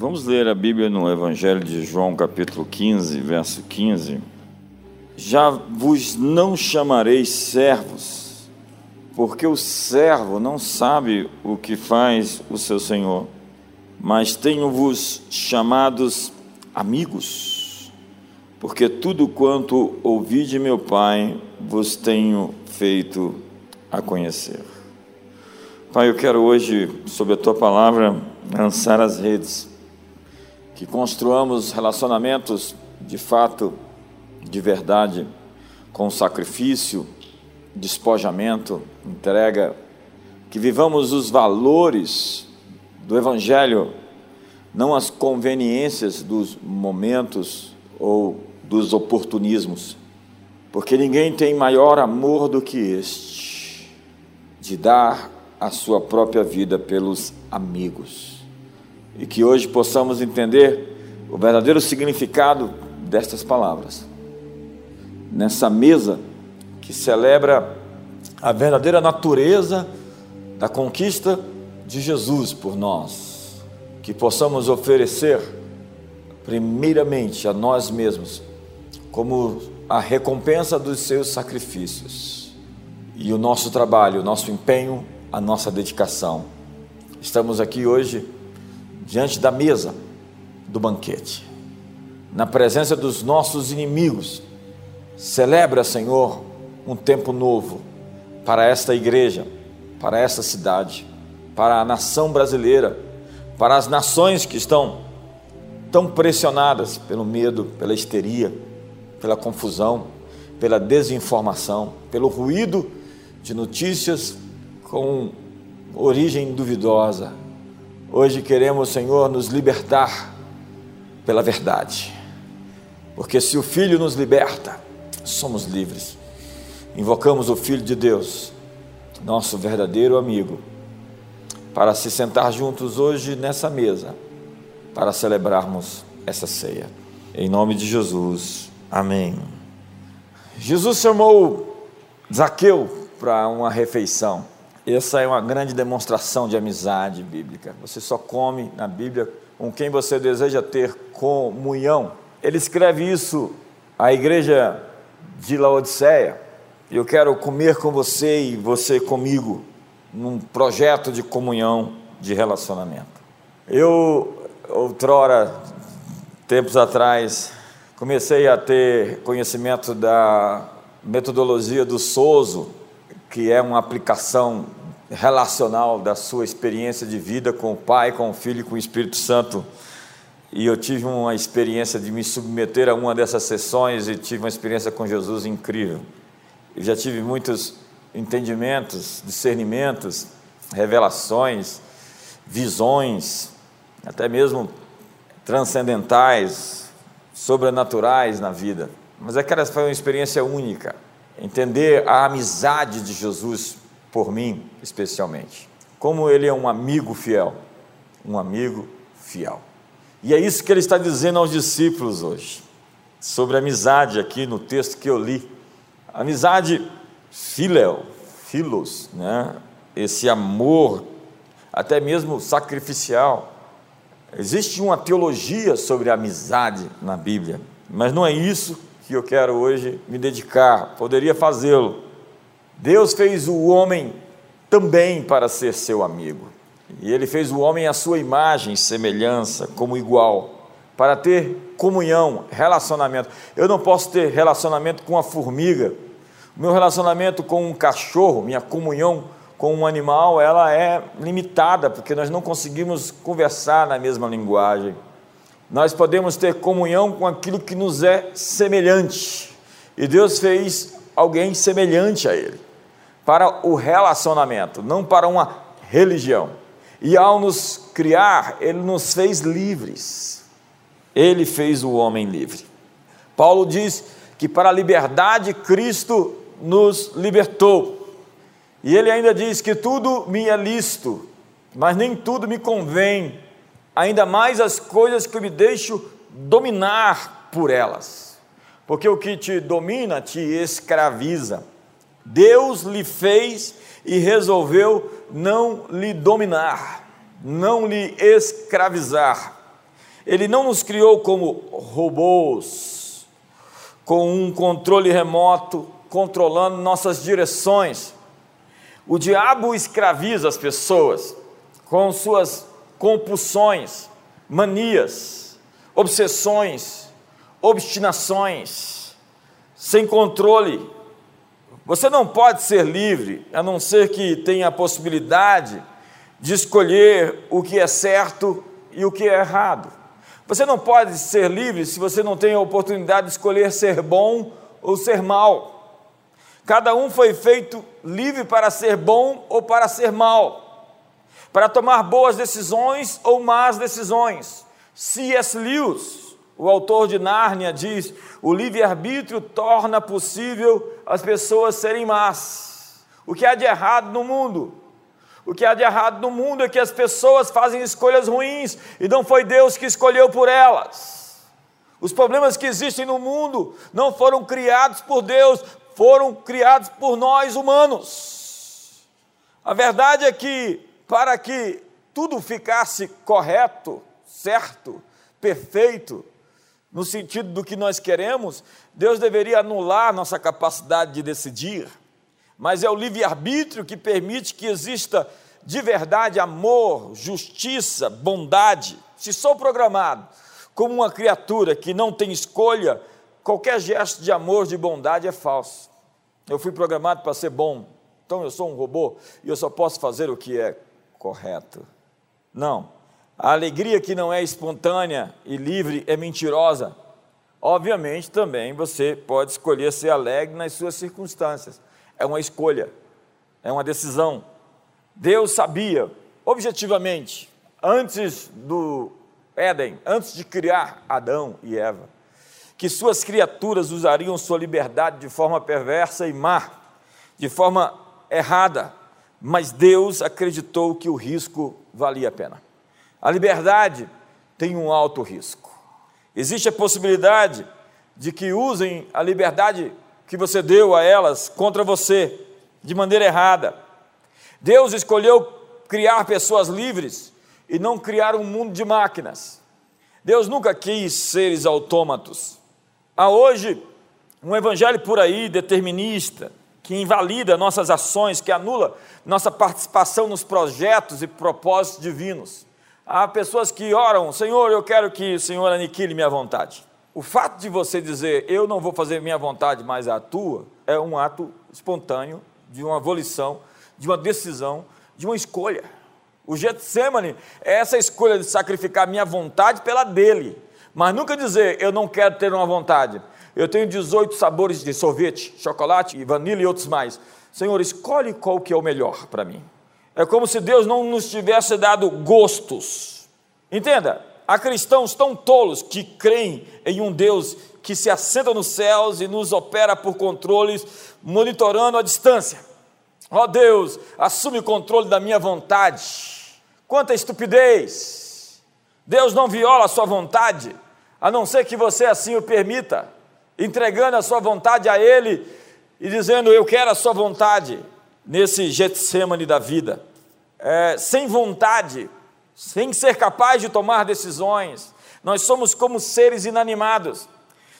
Vamos ler a Bíblia no Evangelho de João, capítulo 15, verso 15. Já vos não chamareis servos, porque o servo não sabe o que faz o seu senhor, mas tenho-vos chamados amigos, porque tudo quanto ouvi de meu Pai vos tenho feito a conhecer. Pai, eu quero hoje, sob a tua palavra, lançar as redes que construamos relacionamentos de fato, de verdade, com sacrifício, despojamento, entrega, que vivamos os valores do Evangelho, não as conveniências dos momentos ou dos oportunismos, porque ninguém tem maior amor do que este, de dar a sua própria vida pelos amigos e que hoje possamos entender o verdadeiro significado destas palavras. Nessa mesa que celebra a verdadeira natureza da conquista de Jesus por nós, que possamos oferecer, primeiramente, a nós mesmos, como a recompensa dos seus sacrifícios, e o nosso trabalho, o nosso empenho, a nossa dedicação. Estamos aqui hoje diante da mesa do banquete, na presença dos nossos inimigos. Celebra, Senhor, um tempo novo para esta igreja, para esta cidade, para a nação brasileira, para as nações que estão tão pressionadas pelo medo, pela histeria, pela confusão, pela desinformação, pelo ruído de notícias com origem duvidosa, Hoje queremos, Senhor, nos libertar pela verdade, porque se o Filho nos liberta, somos livres. Invocamos o Filho de Deus, nosso verdadeiro amigo, para se sentar juntos hoje nessa mesa, para celebrarmos essa ceia. Em nome de Jesus, amém. Jesus chamou Zaqueu para uma refeição. Essa é uma grande demonstração de amizade bíblica. Você só come na Bíblia com quem você deseja ter comunhão. Ele escreve isso à igreja de Laodiceia. Eu quero comer com você e você comigo num projeto de comunhão, de relacionamento. Eu, outrora, tempos atrás, comecei a ter conhecimento da metodologia do Souzo, que é uma aplicação relacional da sua experiência de vida com o Pai, com o Filho e com o Espírito Santo. E eu tive uma experiência de me submeter a uma dessas sessões e tive uma experiência com Jesus incrível. Eu já tive muitos entendimentos, discernimentos, revelações, visões, até mesmo transcendentais, sobrenaturais na vida. Mas aquela foi uma experiência única. Entender a amizade de Jesus por mim especialmente. Como ele é um amigo fiel, um amigo fiel. E é isso que ele está dizendo aos discípulos hoje, sobre amizade aqui no texto que eu li. Amizade filéu, filos, né? esse amor, até mesmo sacrificial. Existe uma teologia sobre amizade na Bíblia, mas não é isso que eu quero hoje me dedicar. Poderia fazê-lo, Deus fez o homem também para ser seu amigo. E ele fez o homem à sua imagem e semelhança, como igual, para ter comunhão, relacionamento. Eu não posso ter relacionamento com a formiga. O meu relacionamento com um cachorro, minha comunhão com um animal, ela é limitada, porque nós não conseguimos conversar na mesma linguagem. Nós podemos ter comunhão com aquilo que nos é semelhante. E Deus fez alguém semelhante a ele para o relacionamento, não para uma religião. E ao nos criar, ele nos fez livres. Ele fez o homem livre. Paulo diz que para a liberdade Cristo nos libertou. E ele ainda diz que tudo me é lícito, mas nem tudo me convém, ainda mais as coisas que eu me deixo dominar por elas. Porque o que te domina te escraviza. Deus lhe fez e resolveu não lhe dominar, não lhe escravizar. Ele não nos criou como robôs, com um controle remoto controlando nossas direções. O diabo escraviza as pessoas com suas compulsões, manias, obsessões, obstinações, sem controle. Você não pode ser livre, a não ser que tenha a possibilidade de escolher o que é certo e o que é errado. Você não pode ser livre se você não tem a oportunidade de escolher ser bom ou ser mal. Cada um foi feito livre para ser bom ou para ser mal, para tomar boas decisões ou más decisões. C.S. Lewis, o autor de Nárnia, diz: o livre-arbítrio torna possível as pessoas serem más. O que há de errado no mundo? O que há de errado no mundo é que as pessoas fazem escolhas ruins e não foi Deus que escolheu por elas. Os problemas que existem no mundo não foram criados por Deus, foram criados por nós humanos. A verdade é que, para que tudo ficasse correto, certo, perfeito, no sentido do que nós queremos, Deus deveria anular nossa capacidade de decidir mas é o livre-arbítrio que permite que exista de verdade amor, justiça, bondade. Se sou programado como uma criatura que não tem escolha, qualquer gesto de amor, de bondade é falso. Eu fui programado para ser bom, então eu sou um robô e eu só posso fazer o que é correto. Não. A alegria que não é espontânea e livre é mentirosa. Obviamente, também você pode escolher ser alegre nas suas circunstâncias é uma escolha, é uma decisão. Deus sabia, objetivamente, antes do Éden, antes de criar Adão e Eva, que suas criaturas usariam sua liberdade de forma perversa e má, de forma errada, mas Deus acreditou que o risco valia a pena. A liberdade tem um alto risco. Existe a possibilidade de que usem a liberdade que você deu a elas contra você, de maneira errada. Deus escolheu criar pessoas livres e não criar um mundo de máquinas. Deus nunca quis seres autômatos. Há hoje um evangelho por aí determinista, que invalida nossas ações, que anula nossa participação nos projetos e propósitos divinos. Há pessoas que oram, Senhor, eu quero que o Senhor aniquile minha vontade. O fato de você dizer eu não vou fazer minha vontade, mas a tua, é um ato espontâneo de uma volição, de uma decisão, de uma escolha. O Getsemane é essa escolha de sacrificar minha vontade pela dele, mas nunca dizer eu não quero ter uma vontade. Eu tenho 18 sabores de sorvete, chocolate e vanilha e outros mais. Senhor, escolhe qual que é o melhor para mim. É como se Deus não nos tivesse dado gostos. Entenda? Há cristãos tão tolos que creem em um Deus que se assenta nos céus e nos opera por controles, monitorando a distância. Ó oh Deus, assume o controle da minha vontade. Quanta estupidez! Deus não viola a sua vontade, a não ser que você assim o permita, entregando a sua vontade a Ele e dizendo: Eu quero a sua vontade, nesse Getsemane da vida. É, sem vontade, sem ser capaz de tomar decisões. Nós somos como seres inanimados,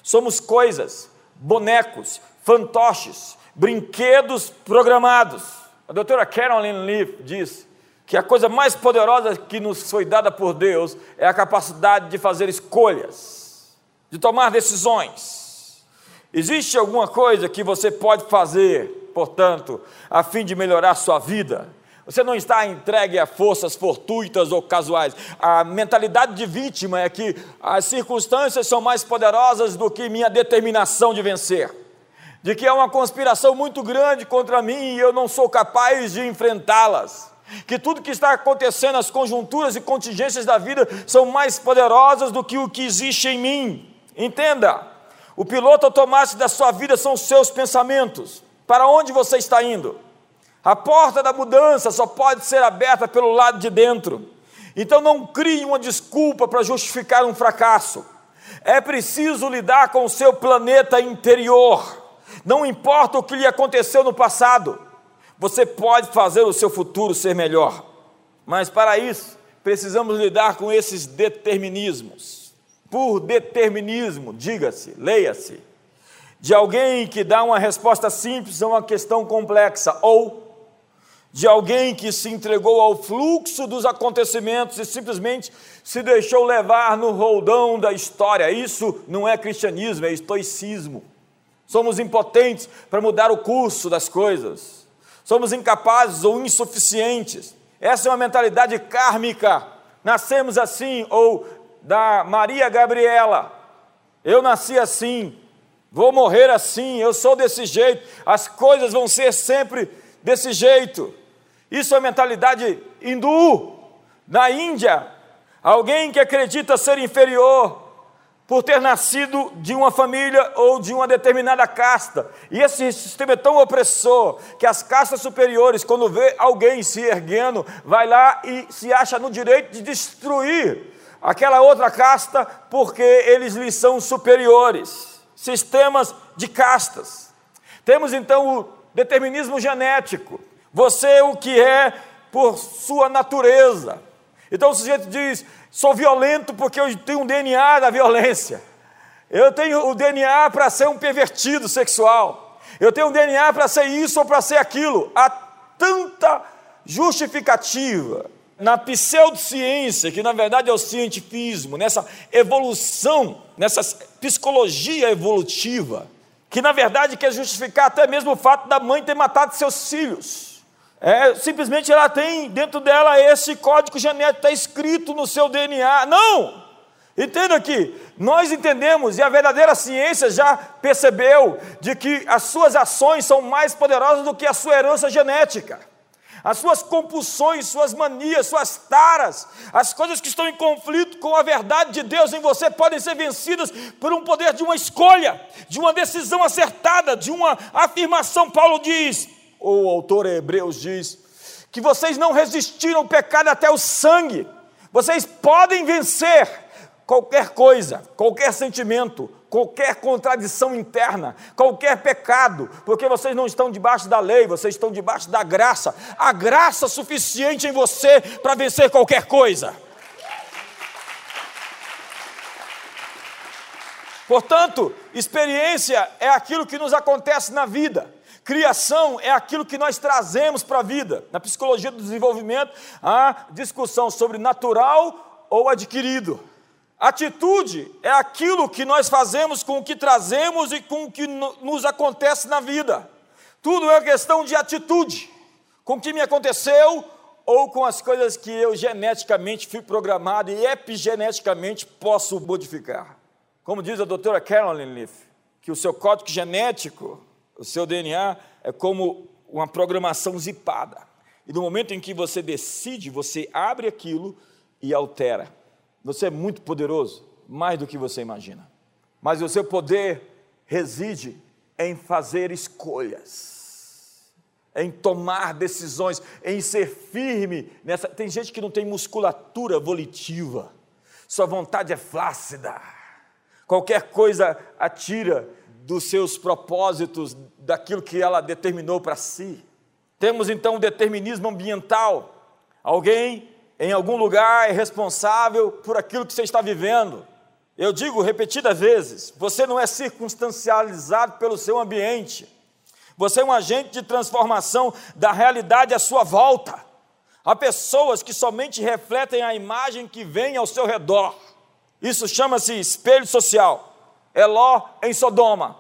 somos coisas, bonecos, fantoches, brinquedos programados. A doutora Carolyn Leaf diz que a coisa mais poderosa que nos foi dada por Deus é a capacidade de fazer escolhas, de tomar decisões. Existe alguma coisa que você pode fazer, portanto, a fim de melhorar sua vida? Você não está entregue a forças fortuitas ou casuais. A mentalidade de vítima é que as circunstâncias são mais poderosas do que minha determinação de vencer. De que há uma conspiração muito grande contra mim e eu não sou capaz de enfrentá-las. Que tudo que está acontecendo, as conjunturas e contingências da vida são mais poderosas do que o que existe em mim. Entenda, o piloto automático da sua vida são os seus pensamentos. Para onde você está indo? A porta da mudança só pode ser aberta pelo lado de dentro. Então não crie uma desculpa para justificar um fracasso. É preciso lidar com o seu planeta interior. Não importa o que lhe aconteceu no passado, você pode fazer o seu futuro ser melhor. Mas para isso, precisamos lidar com esses determinismos. Por determinismo, diga-se, leia-se, de alguém que dá uma resposta simples a uma questão complexa, ou de alguém que se entregou ao fluxo dos acontecimentos e simplesmente se deixou levar no roldão da história. Isso não é cristianismo, é estoicismo. Somos impotentes para mudar o curso das coisas. Somos incapazes ou insuficientes. Essa é uma mentalidade kármica. Nascemos assim, ou da Maria Gabriela. Eu nasci assim, vou morrer assim, eu sou desse jeito, as coisas vão ser sempre desse jeito. Isso é mentalidade hindu. Na Índia, alguém que acredita ser inferior por ter nascido de uma família ou de uma determinada casta. E esse sistema é tão opressor que as castas superiores, quando vê alguém se erguendo, vai lá e se acha no direito de destruir aquela outra casta porque eles lhes são superiores. Sistemas de castas. Temos então o determinismo genético. Você é o que é por sua natureza. Então o sujeito diz: sou violento porque eu tenho um DNA da violência. Eu tenho o DNA para ser um pervertido sexual. Eu tenho um DNA para ser isso ou para ser aquilo. Há tanta justificativa na pseudociência, que na verdade é o cientifismo, nessa evolução, nessa psicologia evolutiva, que na verdade quer justificar até mesmo o fato da mãe ter matado seus filhos. É, simplesmente ela tem dentro dela esse código genético, está escrito no seu DNA. Não! Entenda aqui, nós entendemos e a verdadeira ciência já percebeu de que as suas ações são mais poderosas do que a sua herança genética. As suas compulsões, suas manias, suas taras, as coisas que estão em conflito com a verdade de Deus em você podem ser vencidas por um poder de uma escolha, de uma decisão acertada, de uma afirmação. Paulo diz: ou o autor Hebreus diz, que vocês não resistiram ao pecado até o sangue, vocês podem vencer qualquer coisa, qualquer sentimento, qualquer contradição interna, qualquer pecado, porque vocês não estão debaixo da lei, vocês estão debaixo da graça, a graça suficiente em você para vencer qualquer coisa. Portanto, experiência é aquilo que nos acontece na vida. Criação é aquilo que nós trazemos para a vida. Na psicologia do desenvolvimento, há discussão sobre natural ou adquirido. Atitude é aquilo que nós fazemos com o que trazemos e com o que nos acontece na vida. Tudo é questão de atitude. Com o que me aconteceu ou com as coisas que eu geneticamente fui programado e epigeneticamente posso modificar. Como diz a doutora Carolyn Leaf, que o seu código genético o seu DNA é como uma programação zipada. E no momento em que você decide, você abre aquilo e altera. Você é muito poderoso, mais do que você imagina. Mas o seu poder reside em fazer escolhas, em tomar decisões, em ser firme nessa. Tem gente que não tem musculatura volitiva, sua vontade é flácida. Qualquer coisa atira dos seus propósitos, daquilo que ela determinou para si. Temos então o determinismo ambiental. Alguém em algum lugar é responsável por aquilo que você está vivendo. Eu digo repetidas vezes: você não é circunstancializado pelo seu ambiente. Você é um agente de transformação da realidade à sua volta. Há pessoas que somente refletem a imagem que vem ao seu redor. Isso chama-se espelho social. Eló em Sodoma.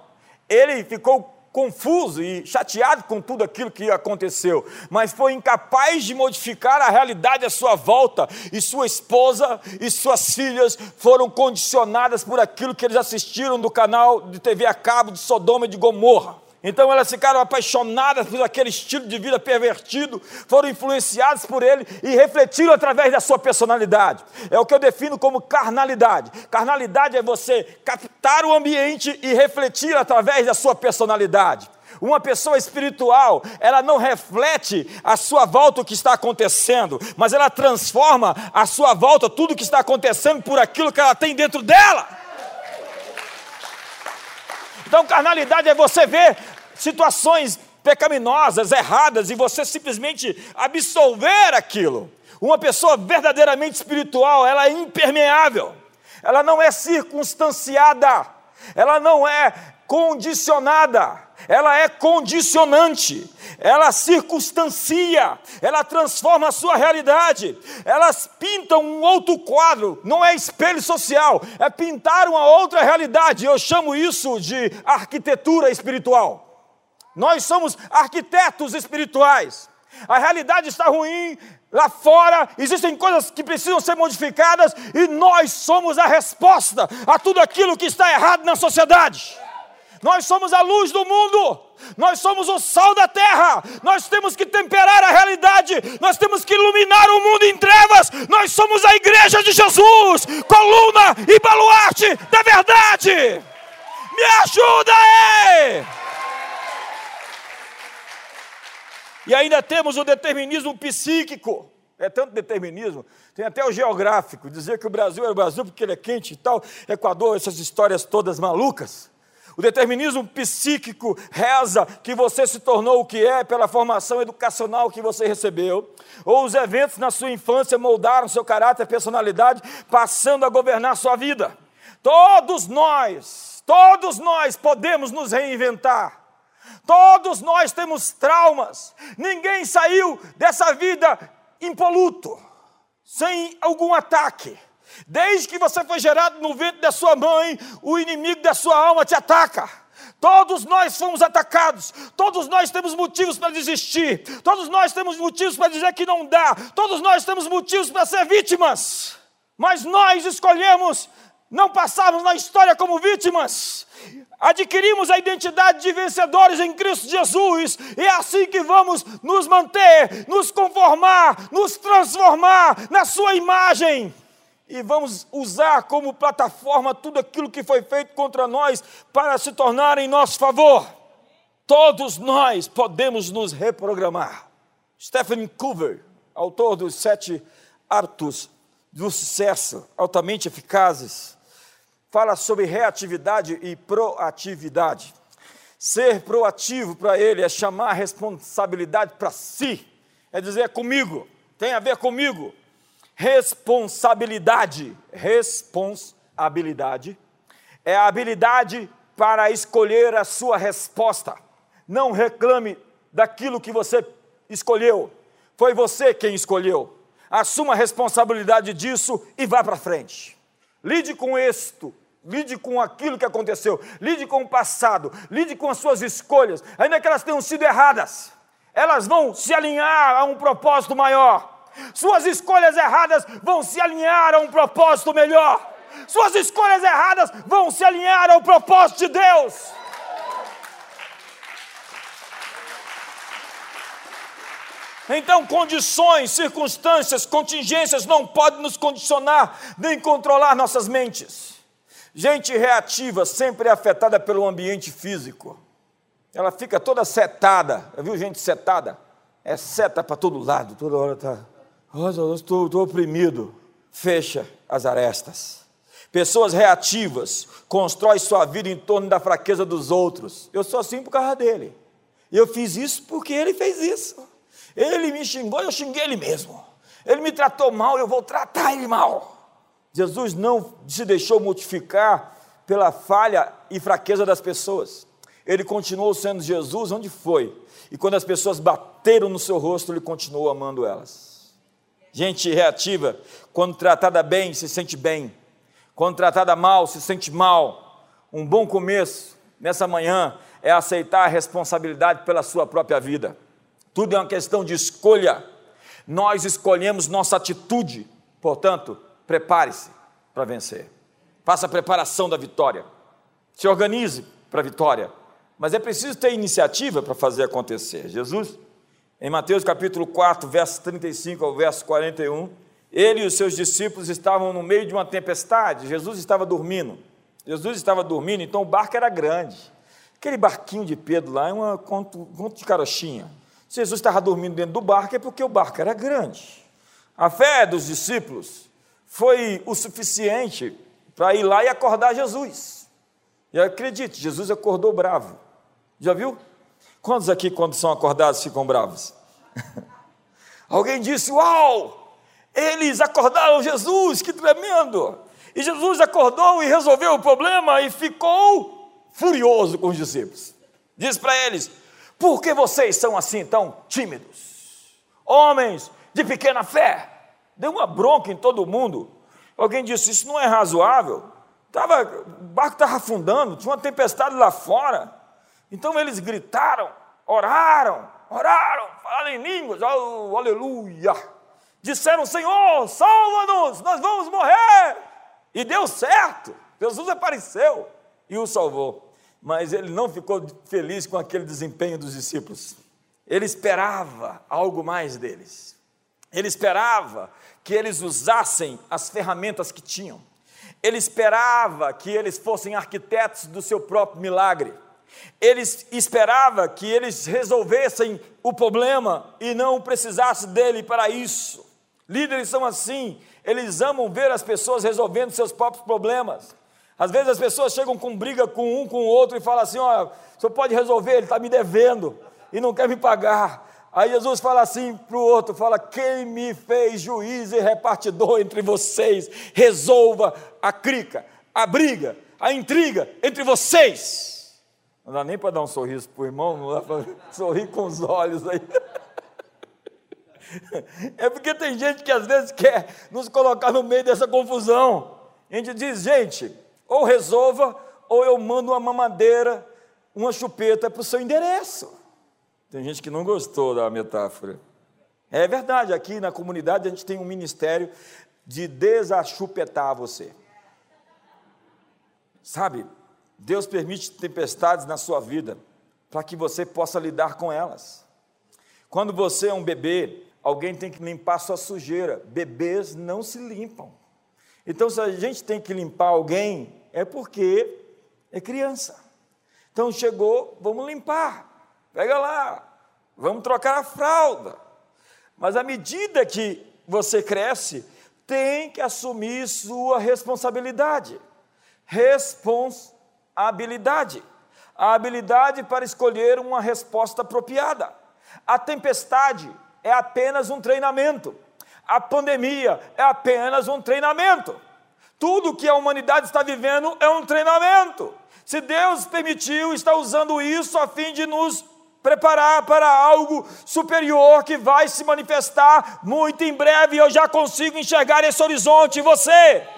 Ele ficou confuso e chateado com tudo aquilo que aconteceu, mas foi incapaz de modificar a realidade à sua volta, e sua esposa e suas filhas foram condicionadas por aquilo que eles assistiram do canal de TV a cabo de Sodoma e de Gomorra. Então elas ficaram apaixonadas por aquele estilo de vida pervertido, foram influenciadas por ele e refletiram através da sua personalidade. É o que eu defino como carnalidade. Carnalidade é você captar o ambiente e refletir através da sua personalidade. Uma pessoa espiritual, ela não reflete a sua volta o que está acontecendo, mas ela transforma a sua volta tudo o que está acontecendo por aquilo que ela tem dentro dela. Então, carnalidade é você ver situações pecaminosas, erradas, e você simplesmente absolver aquilo. Uma pessoa verdadeiramente espiritual, ela é impermeável, ela não é circunstanciada, ela não é condicionada, ela é condicionante, ela circunstancia, ela transforma a sua realidade, elas pintam um outro quadro, não é espelho social, é pintar uma outra realidade. Eu chamo isso de arquitetura espiritual. Nós somos arquitetos espirituais. A realidade está ruim, lá fora existem coisas que precisam ser modificadas e nós somos a resposta a tudo aquilo que está errado na sociedade. Nós somos a luz do mundo, nós somos o sal da terra, nós temos que temperar a realidade, nós temos que iluminar o mundo em trevas, nós somos a igreja de Jesus, coluna e baluarte da verdade. Me ajuda aí! E ainda temos o determinismo psíquico. É tanto determinismo, tem até o geográfico, dizer que o Brasil é o Brasil porque ele é quente e tal, Equador, essas histórias todas malucas. O determinismo psíquico reza que você se tornou o que é pela formação educacional que você recebeu, ou os eventos na sua infância moldaram seu caráter e personalidade, passando a governar sua vida. Todos nós, todos nós podemos nos reinventar. Todos nós temos traumas. Ninguém saiu dessa vida impoluto, sem algum ataque. Desde que você foi gerado no ventre da sua mãe, o inimigo da sua alma te ataca. Todos nós fomos atacados, todos nós temos motivos para desistir, todos nós temos motivos para dizer que não dá, todos nós temos motivos para ser vítimas, mas nós escolhemos não passarmos na história como vítimas, adquirimos a identidade de vencedores em Cristo Jesus, e é assim que vamos nos manter, nos conformar, nos transformar na Sua imagem e vamos usar como plataforma tudo aquilo que foi feito contra nós para se tornar em nosso favor. Todos nós podemos nos reprogramar. Stephen Coover, autor dos sete hábitos do sucesso altamente eficazes, fala sobre reatividade e proatividade. Ser proativo para ele é chamar a responsabilidade para si, é dizer é comigo, tem a ver comigo responsabilidade. Responsabilidade é a habilidade para escolher a sua resposta. Não reclame daquilo que você escolheu. Foi você quem escolheu. Assuma a responsabilidade disso e vá para frente. Lide com isto, lide com aquilo que aconteceu, lide com o passado, lide com as suas escolhas, ainda que elas tenham sido erradas. Elas vão se alinhar a um propósito maior. Suas escolhas erradas vão se alinhar a um propósito melhor. Suas escolhas erradas vão se alinhar ao propósito de Deus. Então, condições, circunstâncias, contingências não podem nos condicionar nem controlar nossas mentes. Gente reativa sempre é afetada pelo ambiente físico. Ela fica toda setada. Já viu gente setada? É seta para todo lado, toda hora está Oh, estou, estou oprimido. Fecha as arestas. Pessoas reativas constroem sua vida em torno da fraqueza dos outros. Eu sou assim por causa dele. Eu fiz isso porque ele fez isso. Ele me xingou, eu xinguei ele mesmo. Ele me tratou mal, eu vou tratar ele mal. Jesus não se deixou mortificar pela falha e fraqueza das pessoas. Ele continuou sendo Jesus onde foi. E quando as pessoas bateram no seu rosto, ele continuou amando elas. Gente reativa, quando tratada bem, se sente bem. Quando tratada mal, se sente mal. Um bom começo nessa manhã é aceitar a responsabilidade pela sua própria vida. Tudo é uma questão de escolha. Nós escolhemos nossa atitude. Portanto, prepare-se para vencer. Faça a preparação da vitória. Se organize para a vitória. Mas é preciso ter iniciativa para fazer acontecer. Jesus em Mateus capítulo 4, verso 35 ao verso 41, ele e os seus discípulos estavam no meio de uma tempestade, Jesus estava dormindo. Jesus estava dormindo, então o barco era grande. Aquele barquinho de Pedro lá é um conto, de carochinha. Se Jesus estava dormindo dentro do barco é porque o barco era grande. A fé dos discípulos foi o suficiente para ir lá e acordar Jesus. E acredite, Jesus acordou bravo. Já viu? Quantos aqui, quando são acordados, ficam bravos? Alguém disse: Uau! Eles acordaram Jesus, que tremendo! E Jesus acordou e resolveu o problema e ficou furioso com os discípulos. Diz para eles: Por que vocês são assim tão tímidos? Homens de pequena fé. Deu uma bronca em todo mundo. Alguém disse: Isso não é razoável. Tava, o barco estava afundando, tinha uma tempestade lá fora. Então eles gritaram, oraram, oraram, falaram em línguas, oh, aleluia. Disseram: Senhor, salva-nos, nós vamos morrer. E deu certo. Jesus apareceu e o salvou. Mas ele não ficou feliz com aquele desempenho dos discípulos. Ele esperava algo mais deles. Ele esperava que eles usassem as ferramentas que tinham. Ele esperava que eles fossem arquitetos do seu próprio milagre. Ele esperava que eles resolvessem o problema e não precisassem dele para isso. Líderes são assim, eles amam ver as pessoas resolvendo seus próprios problemas. Às vezes as pessoas chegam com briga com um, com o outro e falam assim: o senhor pode resolver, ele está me devendo e não quer me pagar. Aí Jesus fala assim para o outro: fala, quem me fez juiz e repartidor entre vocês, resolva a crica, a briga, a intriga entre vocês. Não dá nem para dar um sorriso para o irmão, não dá para sorrir com os olhos aí. É porque tem gente que às vezes quer nos colocar no meio dessa confusão. A gente diz, gente, ou resolva, ou eu mando uma mamadeira, uma chupeta para o seu endereço. Tem gente que não gostou da metáfora. É verdade, aqui na comunidade a gente tem um ministério de desachupetar você. Sabe, Deus permite tempestades na sua vida para que você possa lidar com elas. Quando você é um bebê, alguém tem que limpar sua sujeira. Bebês não se limpam. Então, se a gente tem que limpar alguém, é porque é criança. Então, chegou, vamos limpar. Pega lá, vamos trocar a fralda. Mas à medida que você cresce, tem que assumir sua responsabilidade. Responsabilidade. A habilidade para escolher uma resposta apropriada. A tempestade é apenas um treinamento. A pandemia é apenas um treinamento. Tudo que a humanidade está vivendo é um treinamento. Se Deus permitiu, está usando isso a fim de nos preparar para algo superior que vai se manifestar muito em breve. Eu já consigo enxergar esse horizonte. Você?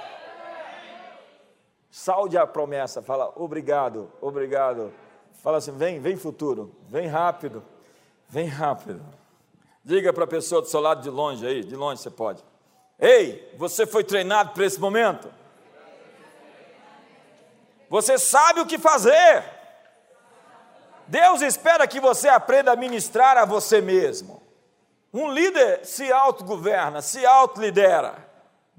Salde a promessa, fala obrigado, obrigado. Fala assim: vem, vem futuro, vem rápido, vem rápido. Diga para a pessoa do seu lado de longe aí, de longe você pode. Ei, você foi treinado para esse momento? Você sabe o que fazer. Deus espera que você aprenda a ministrar a você mesmo. Um líder se autogoverna, se autolidera.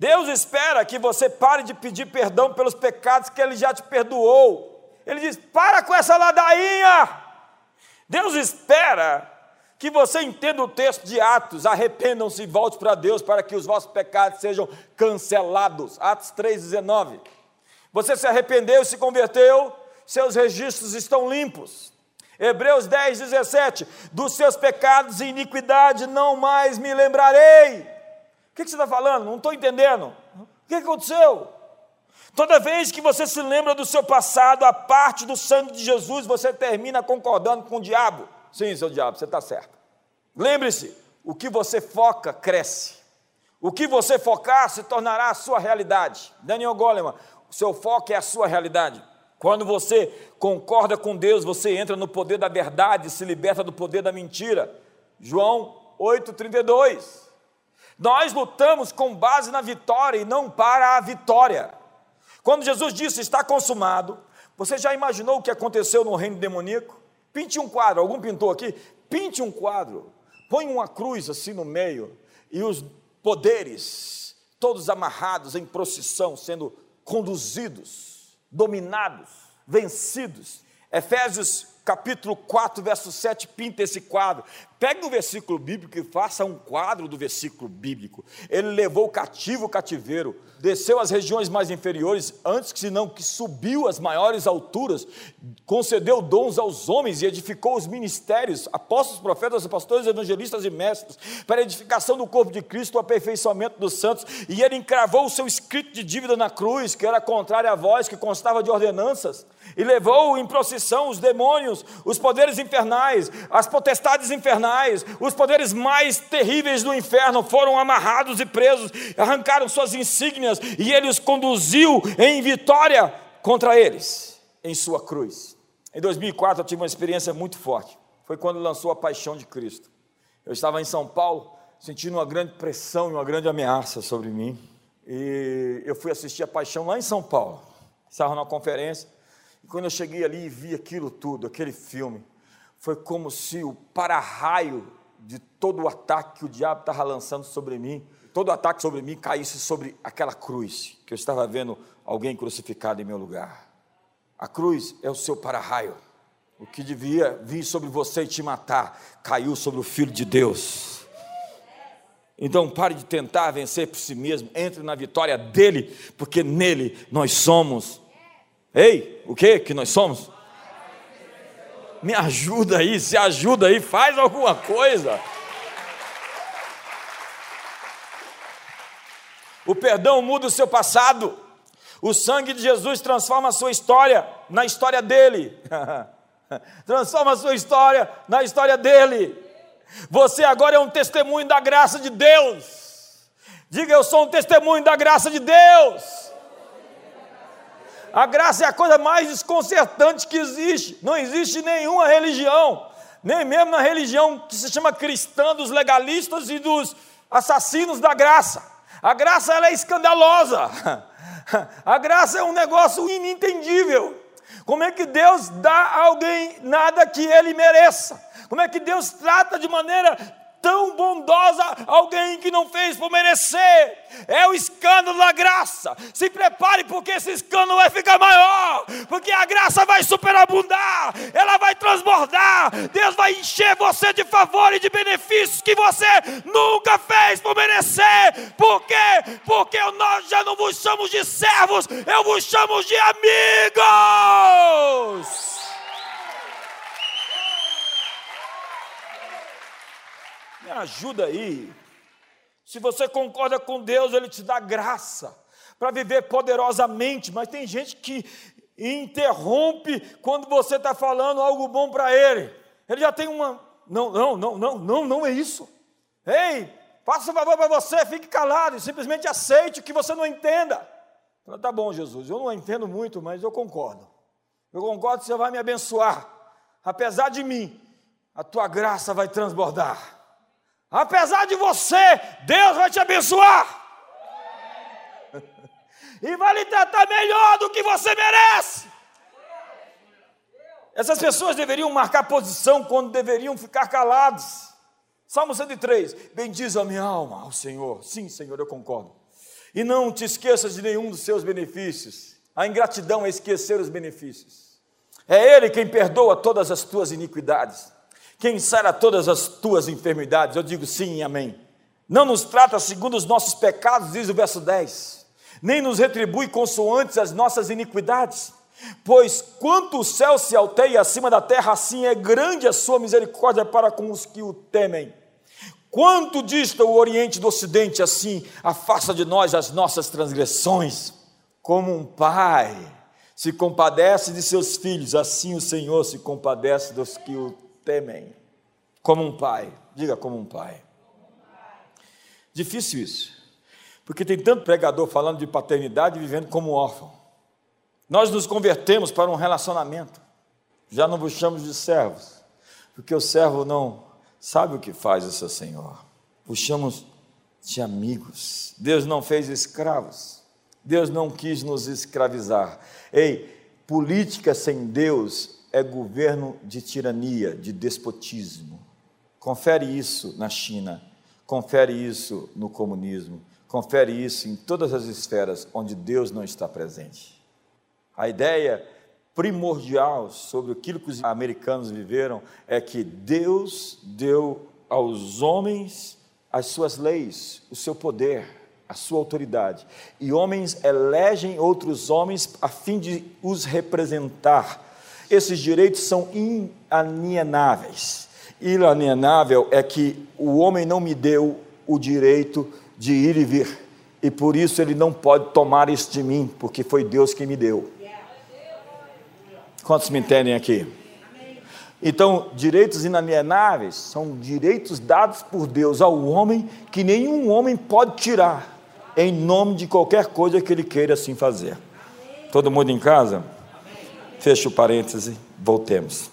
Deus espera que você pare de pedir perdão pelos pecados que Ele já te perdoou. Ele diz: para com essa ladainha. Deus espera que você entenda o texto de Atos, arrependam-se e volte para Deus para que os vossos pecados sejam cancelados. Atos 3,19. Você se arrependeu, se converteu, seus registros estão limpos. Hebreus 10, 17: Dos seus pecados e iniquidade não mais me lembrarei. O que, você está falando? Não estou entendendo. O que aconteceu? Toda vez que você se lembra do seu passado, a parte do sangue de Jesus, você termina concordando com o diabo. Sim, seu diabo, você está certo. Lembre-se: o que você foca, cresce. O que você focar se tornará a sua realidade. Daniel Goleman, o seu foco é a sua realidade. Quando você concorda com Deus, você entra no poder da verdade, se liberta do poder da mentira. João 8,32. Nós lutamos com base na vitória e não para a vitória. Quando Jesus disse está consumado, você já imaginou o que aconteceu no reino demoníaco? Pinte um quadro, algum pintou aqui? Pinte um quadro, põe uma cruz assim no meio e os poderes, todos amarrados em procissão, sendo conduzidos dominados, vencidos. Efésios capítulo 4, verso 7, pinta esse quadro. Pegue o versículo bíblico e faça um quadro do versículo bíblico. Ele levou o cativo o cativeiro, desceu às regiões mais inferiores, antes que senão que subiu às maiores alturas, concedeu dons aos homens e edificou os ministérios, apóstolos, profetas, pastores, evangelistas e mestres, para a edificação do corpo de Cristo, o aperfeiçoamento dos santos, e ele encravou o seu escrito de dívida na cruz, que era contrário à voz, que constava de ordenanças, e levou em procissão os demônios, os poderes infernais, as potestades infernais, os poderes mais terríveis do inferno foram amarrados e presos, arrancaram suas insígnias e ele os conduziu em vitória contra eles, em sua cruz. Em 2004 eu tive uma experiência muito forte. Foi quando lançou a Paixão de Cristo. Eu estava em São Paulo, sentindo uma grande pressão e uma grande ameaça sobre mim. E eu fui assistir a Paixão lá em São Paulo. Estava numa conferência. E quando eu cheguei ali e vi aquilo tudo, aquele filme, foi como se o para-raio de todo o ataque que o diabo estava lançando sobre mim todo ataque sobre mim caísse sobre aquela cruz, que eu estava vendo alguém crucificado em meu lugar. A cruz é o seu para-raio. O que devia vir sobre você e te matar, caiu sobre o Filho de Deus. Então pare de tentar vencer por si mesmo, entre na vitória dele, porque nele nós somos. Ei, o que que nós somos? Me ajuda aí, se ajuda aí, faz alguma coisa. O perdão muda o seu passado. O sangue de Jesus transforma a sua história na história dele. transforma a sua história na história dele. Você agora é um testemunho da graça de Deus. Diga, eu sou um testemunho da graça de Deus. A graça é a coisa mais desconcertante que existe. Não existe nenhuma religião, nem mesmo na religião que se chama cristã dos legalistas e dos assassinos da graça a graça ela é escandalosa. A graça é um negócio inentendível. Como é que Deus dá a alguém nada que ele mereça? Como é que Deus trata de maneira tão bondosa alguém que não fez por merecer. É o escândalo da graça. Se prepare, porque esse escândalo vai ficar maior. Porque a graça vai superabundar, ela vai transbordar. Deus vai encher você de favor e de benefícios que você nunca fez por merecer. Por quê? Porque nós já não vos chamamos de servos, eu vos chamo de amigos. Me ajuda aí. Se você concorda com Deus, Ele te dá graça para viver poderosamente, mas tem gente que interrompe quando você está falando algo bom para ele. Ele já tem uma. Não, não, não, não, não, não é isso. Ei, faça um favor para você, fique calado e simplesmente aceite o que você não entenda. Fala, tá bom, Jesus, eu não entendo muito, mas eu concordo. Eu concordo que você vai me abençoar. Apesar de mim, a tua graça vai transbordar. Apesar de você, Deus vai te abençoar. E vai lhe tratar melhor do que você merece. Essas pessoas deveriam marcar posição quando deveriam ficar calados. Salmo 103: Bendiz a minha alma ao Senhor. Sim, Senhor, eu concordo. E não te esqueças de nenhum dos seus benefícios. A ingratidão é esquecer os benefícios. É Ele quem perdoa todas as tuas iniquidades quem sara todas as tuas enfermidades? Eu digo sim amém. Não nos trata segundo os nossos pecados, diz o verso 10, nem nos retribui consoantes as nossas iniquidades. Pois quanto o céu se alteia acima da terra, assim é grande a sua misericórdia para com os que o temem. Quanto dista o Oriente do Ocidente, assim afasta de nós as nossas transgressões. Como um pai se compadece de seus filhos, assim o Senhor se compadece dos que o temem. Como um pai. Diga como um pai. Difícil isso. Porque tem tanto pregador falando de paternidade e vivendo como órfão. Nós nos convertemos para um relacionamento. Já não vos chamamos de servos. Porque o servo não sabe o que faz o seu senhor. Vos chamamos de amigos. Deus não fez escravos. Deus não quis nos escravizar. Ei, política sem Deus é governo de tirania, de despotismo. Confere isso na China, confere isso no comunismo, confere isso em todas as esferas onde Deus não está presente. A ideia primordial sobre aquilo que os americanos viveram é que Deus deu aos homens as suas leis, o seu poder, a sua autoridade. E homens elegem outros homens a fim de os representar. Esses direitos são inalienáveis. Inalienável é que o homem não me deu o direito de ir e vir. E por isso ele não pode tomar isso de mim, porque foi Deus que me deu. Quantos me entendem aqui? Então, direitos inalienáveis são direitos dados por Deus ao homem que nenhum homem pode tirar, em nome de qualquer coisa que ele queira assim fazer. Todo mundo em casa? Fecha o parêntese, voltemos.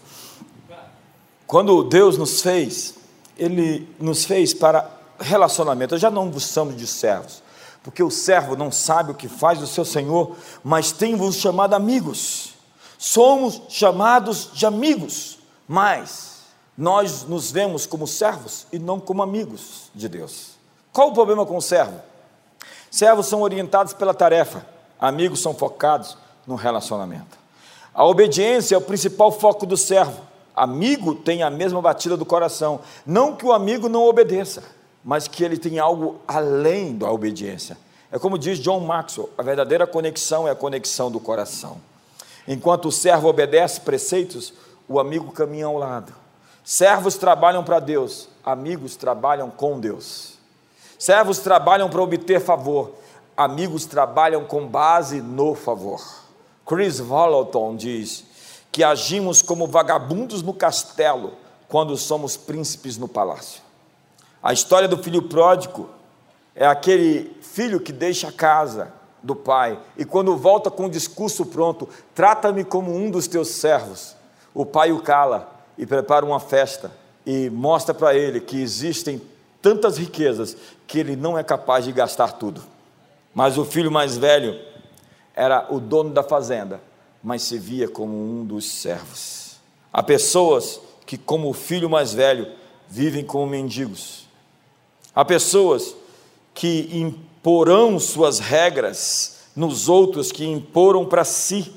Quando Deus nos fez, Ele nos fez para relacionamento. Eu já não vos chamo de servos, porque o servo não sabe o que faz o seu Senhor, mas tem-vos chamado amigos. Somos chamados de amigos mas nós nos vemos como servos e não como amigos de Deus. Qual o problema com o servo? Servos são orientados pela tarefa, amigos são focados no relacionamento. A obediência é o principal foco do servo. Amigo tem a mesma batida do coração. Não que o amigo não obedeça, mas que ele tem algo além da obediência. É como diz John Maxwell: a verdadeira conexão é a conexão do coração. Enquanto o servo obedece preceitos, o amigo caminha ao lado. Servos trabalham para Deus, amigos trabalham com Deus. Servos trabalham para obter favor, amigos trabalham com base no favor. Chris Vallotton diz que agimos como vagabundos no castelo quando somos príncipes no palácio. A história do filho pródigo é aquele filho que deixa a casa do pai e quando volta com o discurso pronto, trata-me como um dos teus servos o pai o cala e prepara uma festa e mostra para ele que existem tantas riquezas que ele não é capaz de gastar tudo. Mas o filho mais velho era o dono da fazenda, mas se via como um dos servos. Há pessoas que, como o filho mais velho, vivem como mendigos. Há pessoas que imporão suas regras nos outros que imporam para si.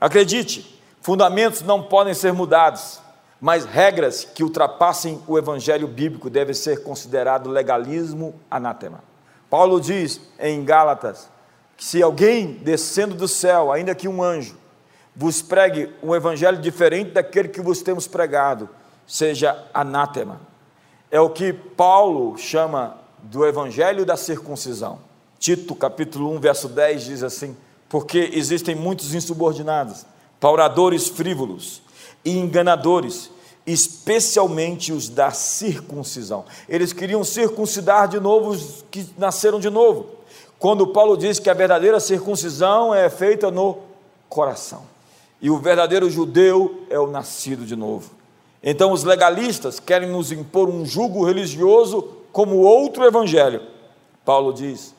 Acredite, Fundamentos não podem ser mudados, mas regras que ultrapassem o evangelho bíblico devem ser considerado legalismo anátema. Paulo diz em Gálatas que se alguém descendo do céu, ainda que um anjo, vos pregue um evangelho diferente daquele que vos temos pregado, seja anátema. É o que Paulo chama do evangelho da circuncisão. Tito, capítulo 1, verso 10 diz assim: Porque existem muitos insubordinados pauradores frívolos e enganadores, especialmente os da circuncisão. Eles queriam circuncidar de novo os que nasceram de novo. Quando Paulo diz que a verdadeira circuncisão é feita no coração. E o verdadeiro judeu é o nascido de novo. Então os legalistas querem nos impor um jugo religioso como outro evangelho. Paulo diz: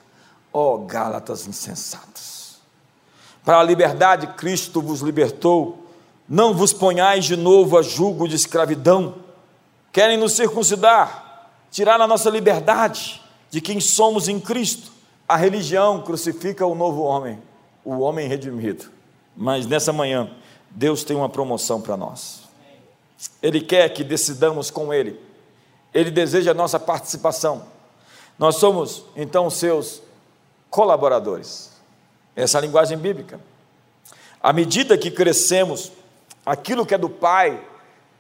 ó oh, Gálatas insensatos para a liberdade Cristo vos libertou. Não vos ponhais de novo a julgo de escravidão. Querem nos circuncidar, tirar a nossa liberdade de quem somos em Cristo. A religião crucifica o novo homem, o homem redimido. Mas nessa manhã, Deus tem uma promoção para nós. Ele quer que decidamos com Ele. Ele deseja a nossa participação. Nós somos, então, seus colaboradores. Essa é a linguagem bíblica. À medida que crescemos, aquilo que é do pai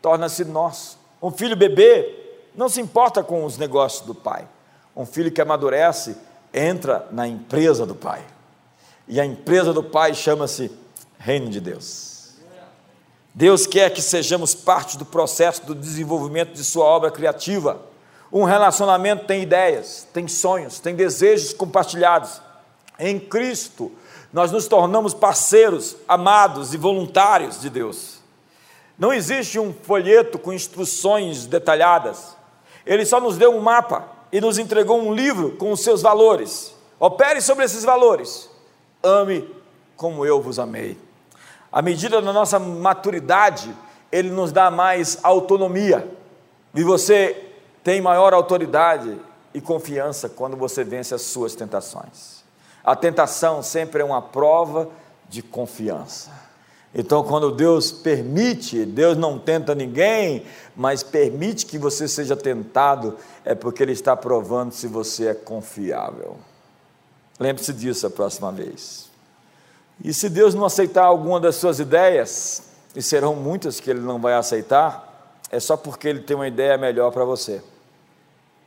torna-se nosso. Um filho bebê não se importa com os negócios do pai. Um filho que amadurece entra na empresa do pai. E a empresa do pai chama-se Reino de Deus. Deus quer que sejamos parte do processo do desenvolvimento de sua obra criativa. Um relacionamento tem ideias, tem sonhos, tem desejos compartilhados. Em Cristo, nós nos tornamos parceiros, amados e voluntários de Deus. Não existe um folheto com instruções detalhadas. Ele só nos deu um mapa e nos entregou um livro com os seus valores. Opere sobre esses valores. Ame como eu vos amei. À medida da nossa maturidade, ele nos dá mais autonomia. E você tem maior autoridade e confiança quando você vence as suas tentações. A tentação sempre é uma prova de confiança. Então, quando Deus permite, Deus não tenta ninguém, mas permite que você seja tentado, é porque Ele está provando se você é confiável. Lembre-se disso a próxima vez. E se Deus não aceitar alguma das suas ideias, e serão muitas que Ele não vai aceitar, é só porque Ele tem uma ideia melhor para você.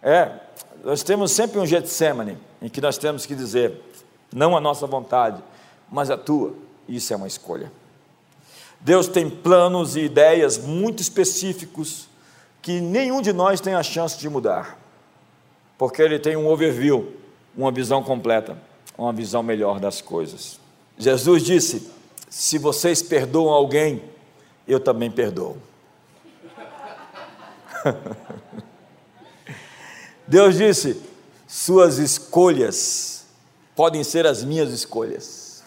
É, nós temos sempre um Getsemane, em que nós temos que dizer, não a nossa vontade, mas a tua. Isso é uma escolha. Deus tem planos e ideias muito específicos que nenhum de nós tem a chance de mudar, porque Ele tem um overview, uma visão completa, uma visão melhor das coisas. Jesus disse: Se vocês perdoam alguém, eu também perdoo. Deus disse: Suas escolhas podem ser as minhas escolhas.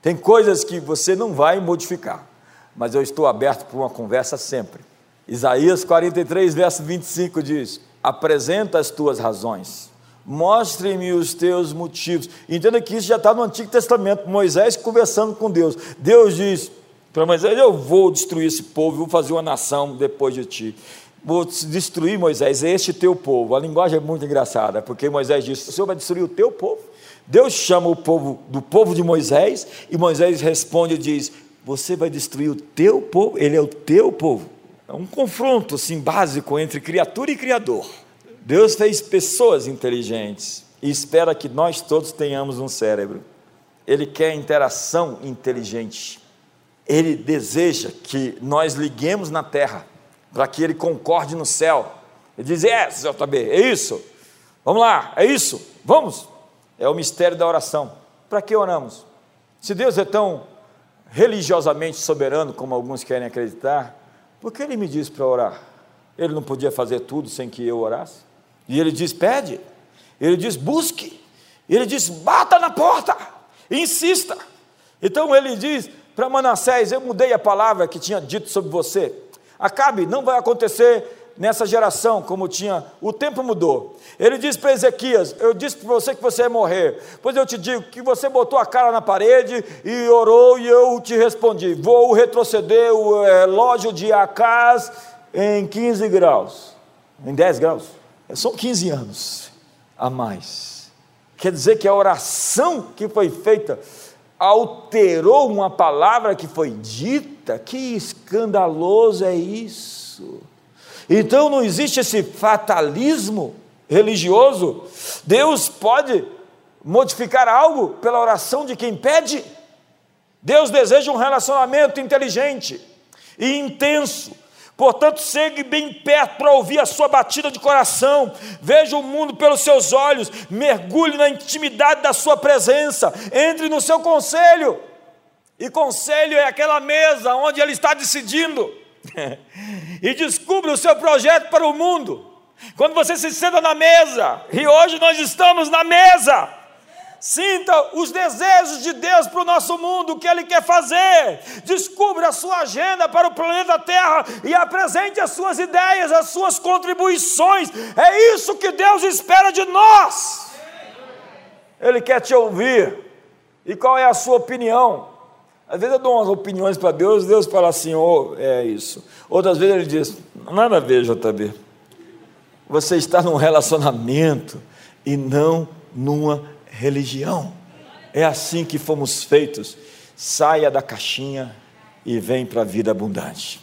Tem coisas que você não vai modificar mas eu estou aberto para uma conversa sempre. Isaías 43, verso 25 diz: Apresenta as tuas razões, mostre-me os teus motivos. Entenda que isso já está no Antigo Testamento, Moisés conversando com Deus. Deus diz para Moisés: Eu vou destruir esse povo, vou fazer uma nação depois de ti. Vou destruir Moisés, este teu povo. A linguagem é muito engraçada, porque Moisés diz: O Senhor vai destruir o teu povo? Deus chama o povo do povo de Moisés, e Moisés responde e diz: você vai destruir o teu povo, ele é o teu povo. É um confronto assim básico entre criatura e criador. Deus fez pessoas inteligentes e espera que nós todos tenhamos um cérebro. Ele quer interação inteligente. Ele deseja que nós liguemos na terra para que ele concorde no céu. Ele diz: É, JB, é isso. Vamos lá, é isso. Vamos. É o mistério da oração. Para que oramos? Se Deus é tão religiosamente soberano, como alguns querem acreditar, por que ele me disse para orar? Ele não podia fazer tudo sem que eu orasse? E ele diz: pede, ele diz: busque, ele diz: bata na porta, insista. Então ele diz para Manassés: Eu mudei a palavra que tinha dito sobre você. Acabe, não vai acontecer nessa geração, como tinha, o tempo mudou. Ele diz para Ezequias: Eu disse para você que você ia morrer, pois eu te digo que você botou a cara na parede e orou, e eu te respondi: Vou retroceder o relógio de Acaz em 15 graus, em 10 graus, são 15 anos a mais. Quer dizer que a oração que foi feita alterou uma palavra que foi dita, que escandaloso é isso. Então não existe esse fatalismo religioso. Deus pode modificar algo pela oração de quem pede. Deus deseja um relacionamento inteligente e intenso. Portanto, segue bem perto para ouvir a sua batida de coração. Veja o mundo pelos seus olhos. Mergulhe na intimidade da sua presença. Entre no seu conselho. E conselho é aquela mesa onde ele está decidindo. e descubra o seu projeto para o mundo. Quando você se senta na mesa, e hoje nós estamos na mesa, sinta os desejos de Deus para o nosso mundo, o que Ele quer fazer. Descubra a sua agenda para o planeta Terra e apresente as suas ideias, as suas contribuições. É isso que Deus espera de nós. Ele quer te ouvir. E qual é a sua opinião? Às vezes eu dou umas opiniões para Deus, Deus fala assim, oh, é isso. Outras vezes ele diz, nada a ver, JB. Você está num relacionamento e não numa religião. É assim que fomos feitos. Saia da caixinha e vem para a vida abundante.